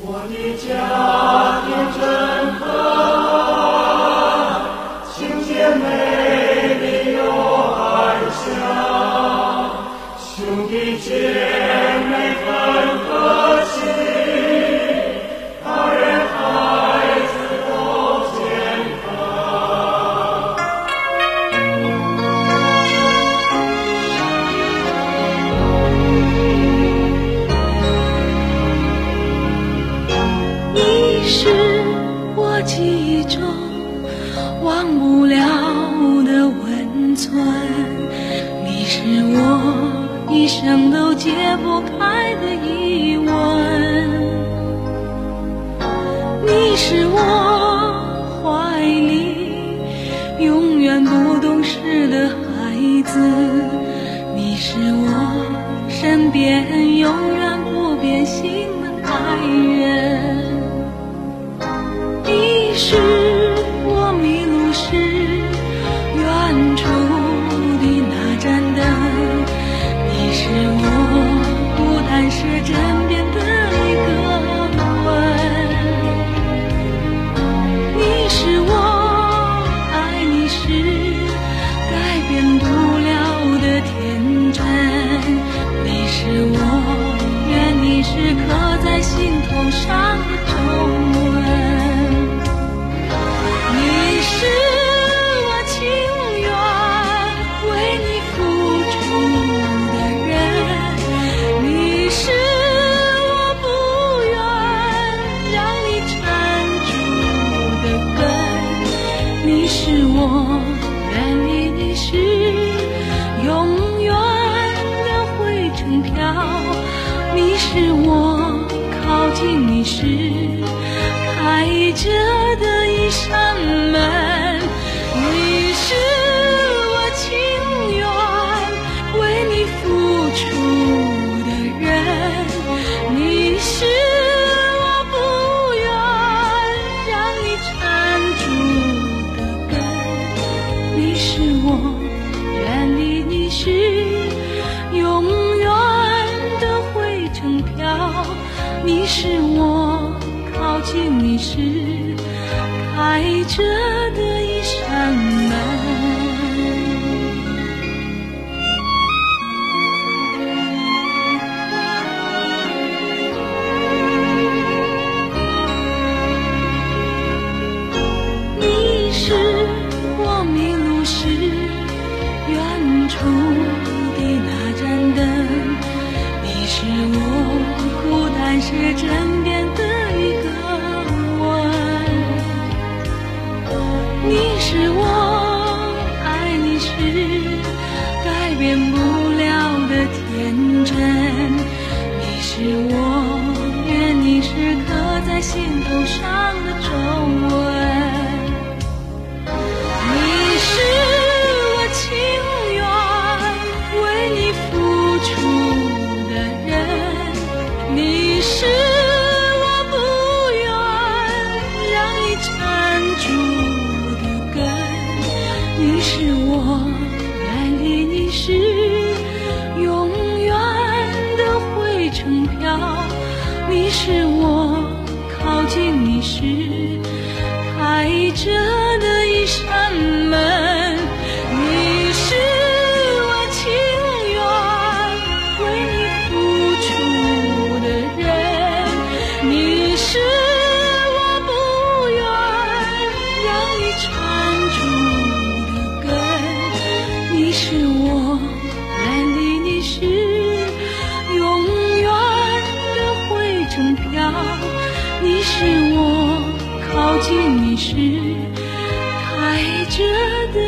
我的家庭真和啊清洁美丽有安详兄弟姐忘不了的温存，你是我一生都解不开的疑问，你是我怀里永远不懂事的孩子，你是我身边永远不变心的爱人。我远离你时永远的灰尘飘，你是我靠近你时开着的一扇门，到，你是我靠近你时开着的是我愿你是刻在心头上的皱纹。你是我情愿为你付出的人，你是我不愿让你缠住的根，你是我是开着的一扇门，靠近你时开着的